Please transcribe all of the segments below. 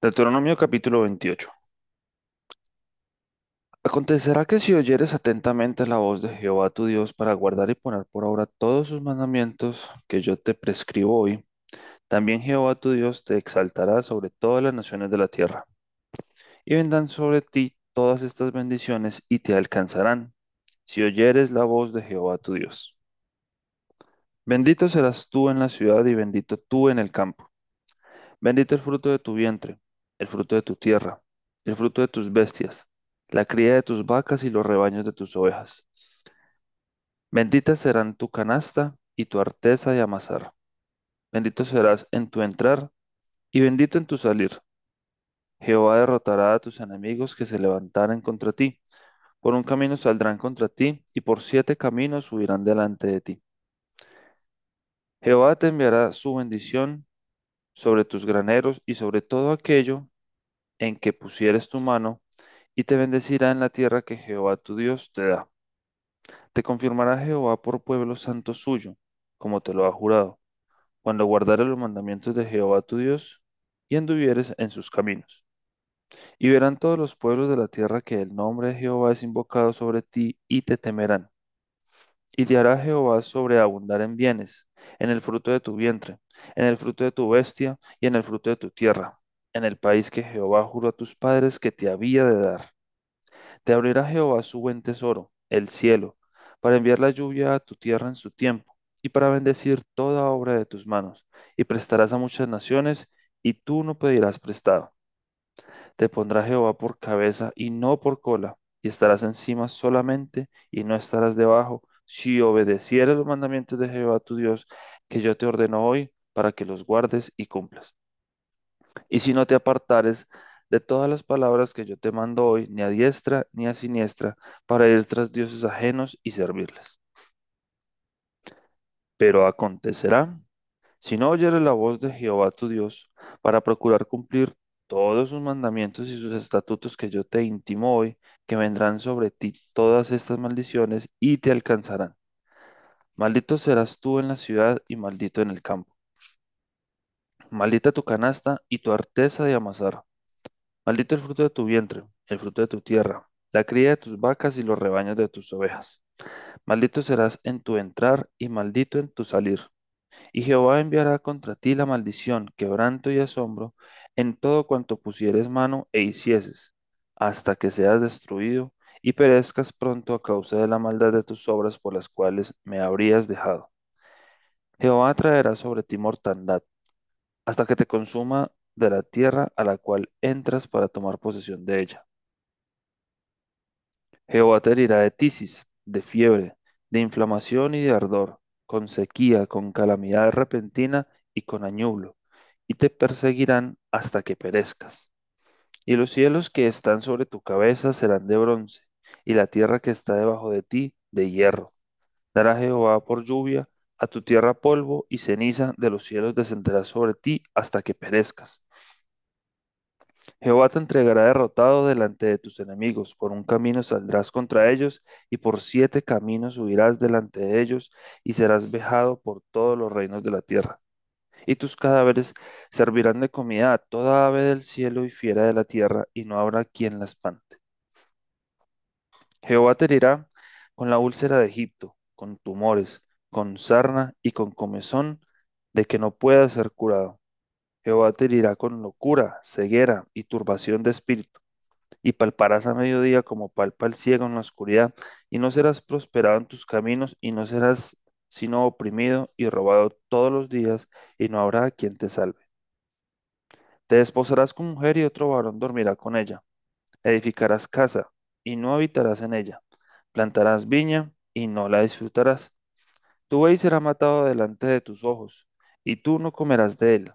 Deuteronomio capítulo 28. Acontecerá que si oyeres atentamente la voz de Jehová tu Dios para guardar y poner por obra todos sus mandamientos que yo te prescribo hoy, también Jehová tu Dios te exaltará sobre todas las naciones de la tierra, y vendrán sobre ti todas estas bendiciones y te alcanzarán, si oyeres la voz de Jehová tu Dios. Bendito serás tú en la ciudad y bendito tú en el campo. Bendito el fruto de tu vientre, el fruto de tu tierra, el fruto de tus bestias, la cría de tus vacas y los rebaños de tus ovejas. Benditas serán tu canasta y tu arteza de amasar. Bendito serás en tu entrar y bendito en tu salir. Jehová derrotará a tus enemigos que se levantaren contra ti. Por un camino saldrán contra ti y por siete caminos huirán delante de ti. Jehová te enviará su bendición sobre tus graneros y sobre todo aquello en que pusieres tu mano, y te bendecirá en la tierra que Jehová tu Dios te da. Te confirmará Jehová por pueblo santo suyo, como te lo ha jurado, cuando guardares los mandamientos de Jehová tu Dios y anduvieres en sus caminos. Y verán todos los pueblos de la tierra que el nombre de Jehová es invocado sobre ti y te temerán. Y te hará Jehová sobreabundar en bienes, en el fruto de tu vientre, en el fruto de tu bestia y en el fruto de tu tierra, en el país que Jehová juró a tus padres que te había de dar. Te abrirá Jehová su buen tesoro, el cielo, para enviar la lluvia a tu tierra en su tiempo, y para bendecir toda obra de tus manos, y prestarás a muchas naciones, y tú no pedirás prestado. Te pondrá Jehová por cabeza y no por cola, y estarás encima solamente, y no estarás debajo, si obedecieres los mandamientos de Jehová tu Dios, que yo te ordeno hoy, para que los guardes y cumplas. Y si no te apartares de todas las palabras que yo te mando hoy, ni a diestra ni a siniestra, para ir tras dioses ajenos y servirles. Pero acontecerá, si no oyeres la voz de Jehová tu Dios, para procurar cumplir todos sus mandamientos y sus estatutos que yo te intimo hoy, que vendrán sobre ti todas estas maldiciones y te alcanzarán. Maldito serás tú en la ciudad y maldito en el campo. Maldita tu canasta y tu arteza de amasar. Maldito el fruto de tu vientre, el fruto de tu tierra, la cría de tus vacas y los rebaños de tus ovejas. Maldito serás en tu entrar y maldito en tu salir. Y Jehová enviará contra ti la maldición, quebranto y asombro en todo cuanto pusieres mano e hicieses, hasta que seas destruido y perezcas pronto a causa de la maldad de tus obras por las cuales me habrías dejado. Jehová traerá sobre ti mortandad, hasta que te consuma de la tierra a la cual entras para tomar posesión de ella. Jehová te herirá de tisis, de fiebre, de inflamación y de ardor, con sequía, con calamidad repentina y con añublo, y te perseguirán hasta que perezcas. Y los cielos que están sobre tu cabeza serán de bronce, y la tierra que está debajo de ti de hierro. Dará Jehová por lluvia a tu tierra polvo y ceniza de los cielos descenderá sobre ti hasta que perezcas. Jehová te entregará derrotado delante de tus enemigos, por un camino saldrás contra ellos, y por siete caminos huirás delante de ellos, y serás vejado por todos los reinos de la tierra. Y tus cadáveres servirán de comida a toda ave del cielo y fiera de la tierra, y no habrá quien la espante. Jehová te herirá con la úlcera de Egipto, con tumores, con sarna y con comezón, de que no pueda ser curado. Jehová te herirá con locura, ceguera y turbación de espíritu, y palparás a mediodía como palpa el ciego en la oscuridad, y no serás prosperado en tus caminos, y no serás sino oprimido y robado todos los días, y no habrá quien te salve. Te desposarás con mujer y otro varón dormirá con ella. Edificarás casa y no habitarás en ella. Plantarás viña y no la disfrutarás. Tu buey será matado delante de tus ojos, y tú no comerás de él.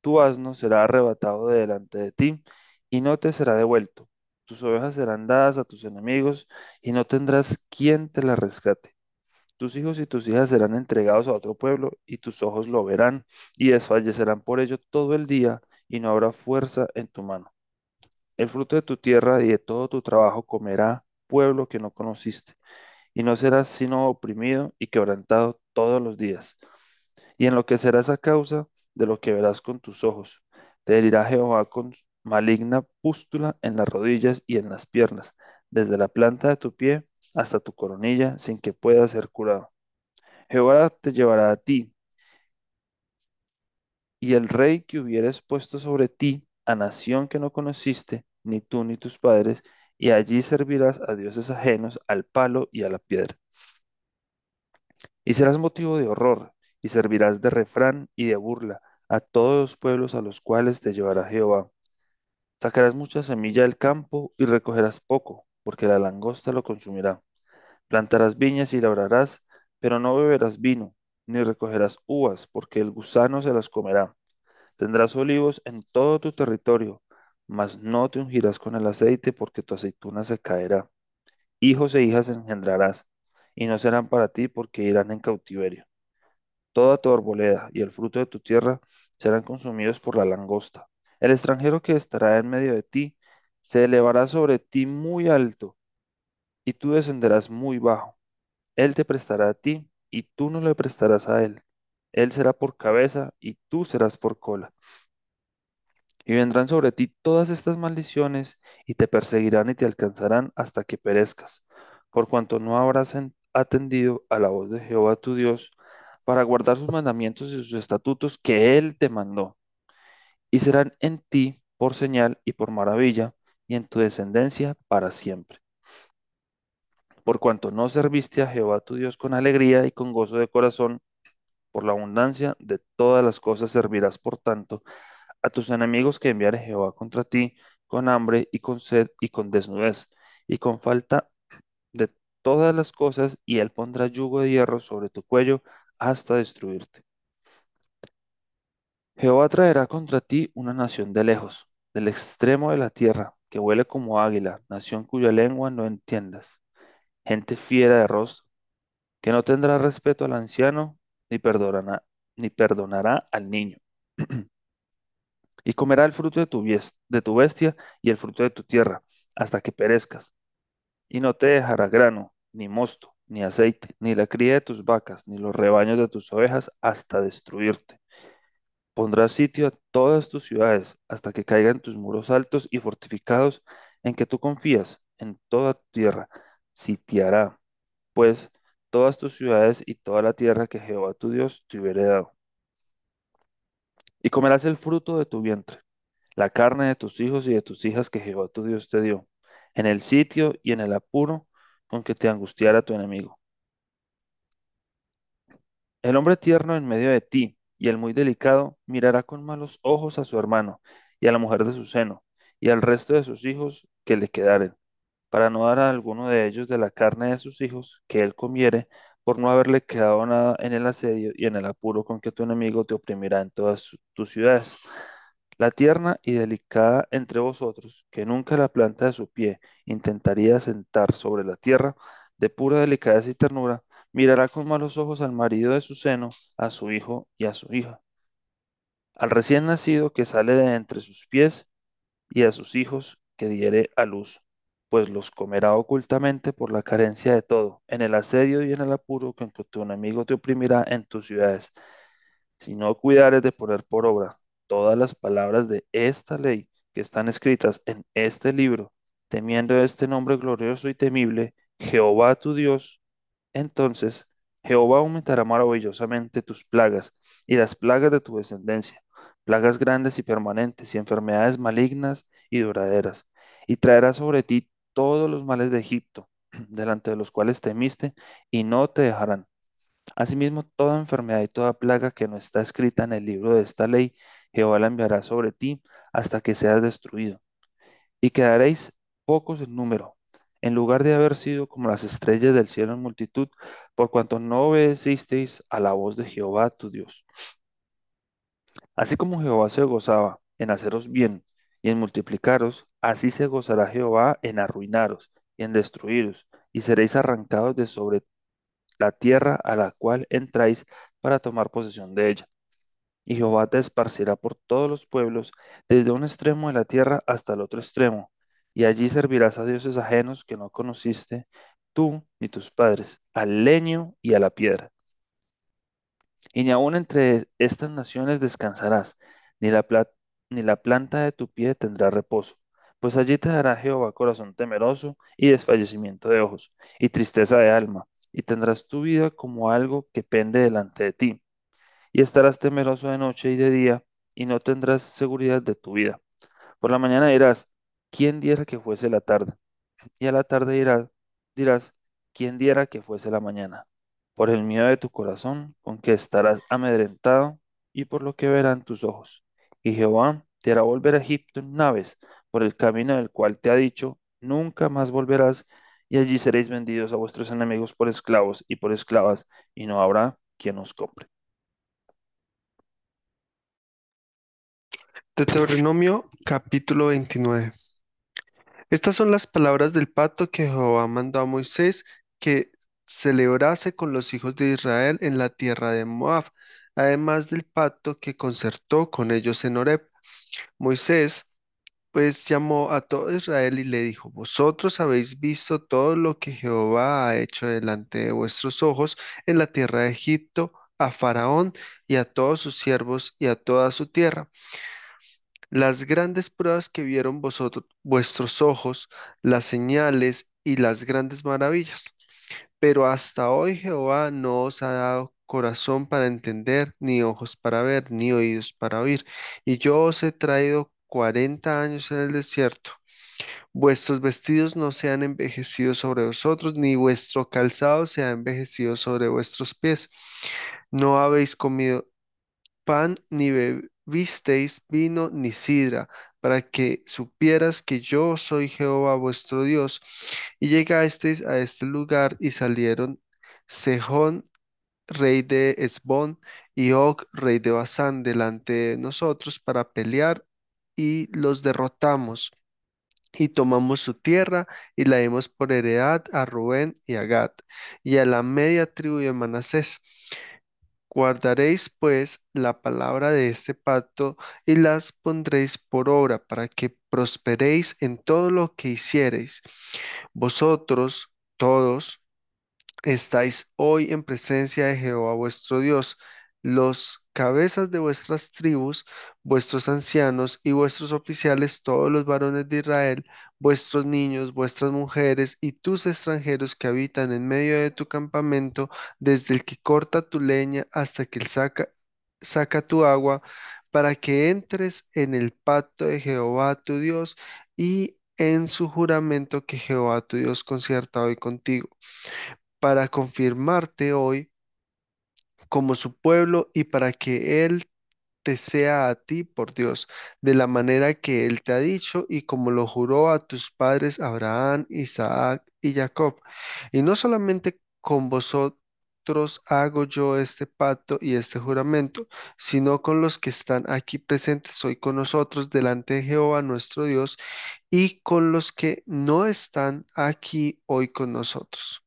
Tu asno será arrebatado de delante de ti, y no te será devuelto. Tus ovejas serán dadas a tus enemigos, y no tendrás quien te las rescate. Tus hijos y tus hijas serán entregados a otro pueblo, y tus ojos lo verán, y desfallecerán por ello todo el día, y no habrá fuerza en tu mano. El fruto de tu tierra y de todo tu trabajo comerá pueblo que no conociste, y no serás sino oprimido y quebrantado todos los días. Y enloquecerás a causa de lo que verás con tus ojos. Te herirá Jehová con maligna pústula en las rodillas y en las piernas, desde la planta de tu pie hasta tu coronilla, sin que pueda ser curado. Jehová te llevará a ti, y el rey que hubieres puesto sobre ti, a nación que no conociste, ni tú ni tus padres, y allí servirás a dioses ajenos, al palo y a la piedra. Y serás motivo de horror, y servirás de refrán y de burla a todos los pueblos a los cuales te llevará Jehová. Sacarás mucha semilla del campo y recogerás poco, porque la langosta lo consumirá. Plantarás viñas y labrarás, pero no beberás vino, ni recogerás uvas, porque el gusano se las comerá. Tendrás olivos en todo tu territorio, mas no te ungirás con el aceite, porque tu aceituna se caerá. Hijos e hijas engendrarás, y no serán para ti, porque irán en cautiverio. Toda tu arboleda y el fruto de tu tierra serán consumidos por la langosta. El extranjero que estará en medio de ti se elevará sobre ti muy alto, y tú descenderás muy bajo. Él te prestará a ti, y tú no le prestarás a él. Él será por cabeza, y tú serás por cola. Y vendrán sobre ti todas estas maldiciones, y te perseguirán y te alcanzarán hasta que perezcas, por cuanto no habrás en- atendido a la voz de Jehová tu Dios, para guardar sus mandamientos y sus estatutos que Él te mandó. Y serán en ti por señal y por maravilla, y en tu descendencia para siempre. Por cuanto no serviste a Jehová tu Dios con alegría y con gozo de corazón, por la abundancia de todas las cosas servirás, por tanto, a tus enemigos que enviare Jehová contra ti con hambre y con sed y con desnudez y con falta de todas las cosas, y él pondrá yugo de hierro sobre tu cuello hasta destruirte. Jehová traerá contra ti una nación de lejos, del extremo de la tierra, que huele como águila, nación cuya lengua no entiendas, gente fiera de rostro, que no tendrá respeto al anciano, ni perdonará, ni perdonará al niño. y comerá el fruto de tu, bestia y el fruto de tu tierra, hasta que perezcas. Y no te dejará grano, ni mosto, ni aceite, ni la cría de tus vacas, ni los rebaños de tus ovejas, hasta destruirte. Pondrás sitio a todas tus ciudades, hasta que caigan tus muros altos y fortificados, en que tú confías, en toda tu tierra. Sitiará, pues, todas tus ciudades y toda la tierra que Jehová tu Dios te hubiere dado. Y comerás el fruto de tu vientre la carne de tus hijos y de tus hijas que Jehová tu Dios te dio, en el sitio y en el apuro con que te angustiara tu enemigo. El hombre tierno en medio de ti y el muy delicado mirará con malos ojos a su hermano y a la mujer de su seno y al resto de sus hijos que le quedaren, para no dar a alguno de ellos de la carne de sus hijos que él comiere, por no haberle quedado nada en el asedio y en el apuro con que tu enemigo te oprimirá en todas tus ciudades. La tierna y delicada entre vosotros, que nunca la planta de su pie intentaría sentar sobre la tierra, de pura delicadeza y ternura, mirará con malos ojos al marido de su seno, a su hijo y a su hija, al recién nacido que sale de entre sus pies y a sus hijos que diere a luz, pues los comerá ocultamente por la carencia de todo, en el asedio y en el apuro con que tu enemigo te oprimirá en tus ciudades. Si no cuidares de poner por obra todas las palabras de esta ley que están escritas en este libro, temiendo este nombre glorioso y temible, Jehová tu Dios, entonces Jehová aumentará maravillosamente tus plagas y las plagas de tu descendencia, plagas grandes y permanentes y enfermedades malignas y duraderas, y traerá sobre ti todos los males de Egipto, delante de los cuales temiste, y no te dejarán Asimismo, toda enfermedad y toda plaga que no está escrita en el libro de esta ley, Jehová la enviará sobre ti hasta que seas destruido. Y quedaréis pocos en número, en lugar de haber sido como las estrellas del cielo en multitud, por cuanto no obedecisteis a la voz de Jehová tu Dios. Así como Jehová se gozaba en haceros bien y en multiplicaros, así se gozará Jehová en arruinaros y en destruiros, y seréis arrancados de sobre la tierra a la cual entráis para tomar posesión de ella. Y Jehová te esparcirá por todos los pueblos, desde un extremo de la tierra hasta el otro extremo, y allí servirás a dioses ajenos que no conociste tú ni tus padres, al leño y a la piedra. Y ni aun entre estas naciones descansarás, ni la plata ni la planta de tu pie tendrá reposo. Pues allí te dará Jehová corazón temeroso y desfallecimiento de ojos y tristeza de alma, y tendrás tu vida como algo que pende delante de ti, y estarás temeroso de noche y de día, y no tendrás seguridad de tu vida. Por la mañana dirás, ¿quién diera que fuese la tarde? Y a la tarde dirás, dirás, ¿quién diera que fuese la mañana? Por el miedo de tu corazón, con que estarás amedrentado, y por lo que verán tus ojos. Y Jehová te hará volver a Egipto en naves, por el camino del cual te ha dicho, nunca más volverás, y allí seréis vendidos a vuestros enemigos por esclavos y por esclavas, y no habrá quien os compre. Deuteronomio capítulo 29. Estas son las palabras del pacto que Jehová mandó a Moisés que celebrase con los hijos de Israel en la tierra de Moab, además del pacto que concertó con ellos en Horeb. Moisés pues llamó a todo Israel y le dijo, Vosotros habéis visto todo lo que Jehová ha hecho delante de vuestros ojos en la tierra de Egipto, a Faraón y a todos sus siervos y a toda su tierra las grandes pruebas que vieron vosotros, vuestros ojos, las señales y las grandes maravillas. Pero hasta hoy Jehová no os ha dado corazón para entender, ni ojos para ver, ni oídos para oír. Y yo os he traído cuarenta años en el desierto. Vuestros vestidos no se han envejecido sobre vosotros, ni vuestro calzado se ha envejecido sobre vuestros pies. No habéis comido pan ni bebisteis vino ni sidra, para que supieras que yo soy Jehová vuestro Dios. Y llegasteis a este lugar y salieron Sejón, rey de Esbón, y Og, rey de Basán, delante de nosotros para pelear, y los derrotamos. Y tomamos su tierra y la dimos por heredad a Rubén y a Gad, y a la media tribu de Manasés. Guardaréis pues la palabra de este pacto y las pondréis por obra para que prosperéis en todo lo que hiciereis. Vosotros todos estáis hoy en presencia de Jehová vuestro Dios, los cabezas de vuestras tribus, vuestros ancianos y vuestros oficiales, todos los varones de Israel, vuestros niños, vuestras mujeres y tus extranjeros que habitan en medio de tu campamento, desde el que corta tu leña hasta que el saca, saca tu agua, para que entres en el pacto de Jehová tu Dios y en su juramento que Jehová tu Dios concierta hoy contigo para confirmarte hoy como su pueblo y para que Él te sea a ti por Dios, de la manera que Él te ha dicho y como lo juró a tus padres Abraham, Isaac y Jacob. Y no solamente con vosotros hago yo este pacto y este juramento, sino con los que están aquí presentes hoy con nosotros delante de Jehová nuestro Dios y con los que no están aquí hoy con nosotros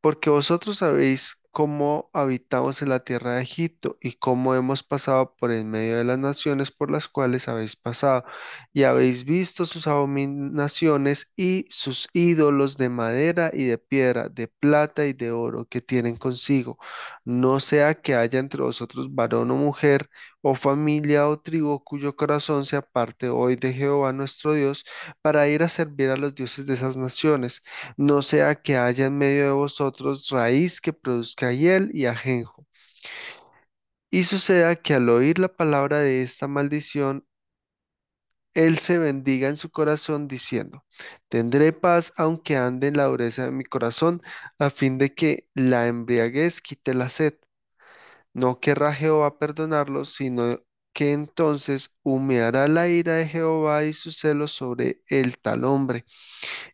porque vosotros sabéis cómo habitamos en la tierra de Egipto y cómo hemos pasado por en medio de las naciones por las cuales habéis pasado, y habéis visto sus abominaciones y sus ídolos de madera y de piedra, de plata y de oro que tienen consigo. No sea que haya entre vosotros varón o mujer, o familia o tribu cuyo corazón se aparte hoy de Jehová nuestro Dios para ir a servir a los dioses de esas naciones no sea que haya en medio de vosotros raíz que produzca hiel y ajenjo. Y suceda que al oír la palabra de esta maldición, él se bendiga en su corazón diciendo, tendré paz aunque ande en la dureza de mi corazón, a fin de que la embriaguez quite la sed. No querrá Jehová perdonarlos, sino que entonces humeará la ira de Jehová y su celo sobre el tal hombre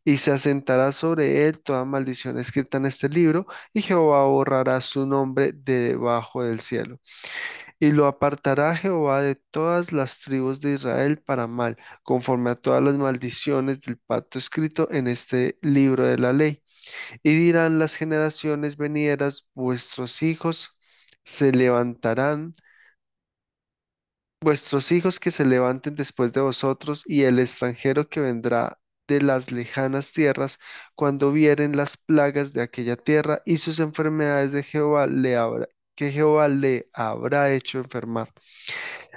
y se asentará sobre él toda maldición escrita en este libro, y Jehová borrará su nombre de debajo del cielo. Y lo apartará Jehová de todas las tribus de Israel para mal, conforme a todas las maldiciones del pacto escrito en este libro de la ley. Y dirán las generaciones venideras, vuestros hijos se levantarán vuestros hijos que se levanten después de vosotros y el extranjero que vendrá de las lejanas tierras, cuando vieren las plagas de aquella tierra y sus enfermedades de Jehová le habrá, que Jehová le habrá hecho enfermar.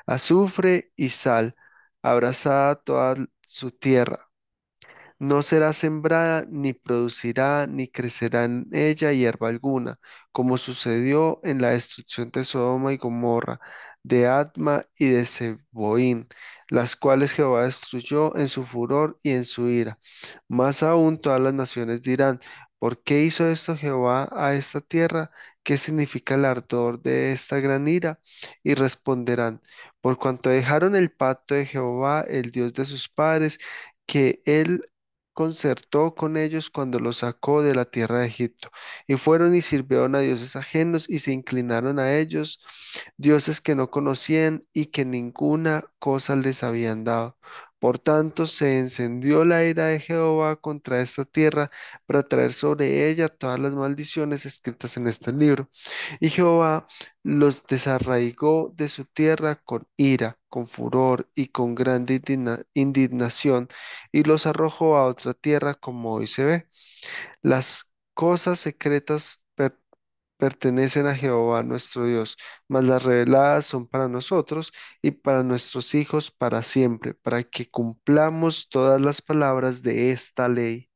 azufre y sal, abrazada toda su tierra. No será sembrada, ni producirá, ni crecerá en ella hierba alguna, como sucedió en la destrucción de Sodoma y Gomorra, de Adma y de Zeboín, las cuales Jehová destruyó en su furor y en su ira. Más aún todas las naciones dirán, ¿por qué hizo esto Jehová a esta tierra? ¿Qué significa el ardor de esta gran ira? Y responderán, por cuanto dejaron el pacto de Jehová, el Dios de sus padres, que él concertó con ellos cuando los sacó de la tierra de Egipto, y fueron y sirvieron a dioses ajenos y se inclinaron a ellos, dioses que no conocían y que ninguna cosa les habían dado. Por tanto, se encendió la ira de Jehová contra esta tierra para traer sobre ella todas las maldiciones escritas en este libro. Y Jehová los desarraigó de su tierra con ira, con furor y con grande indigna- indignación y los arrojó a otra tierra como hoy se ve. Las cosas secretas pertenecen a Jehová nuestro Dios, mas las reveladas son para nosotros y para nuestros hijos para siempre, para que cumplamos todas las palabras de esta ley.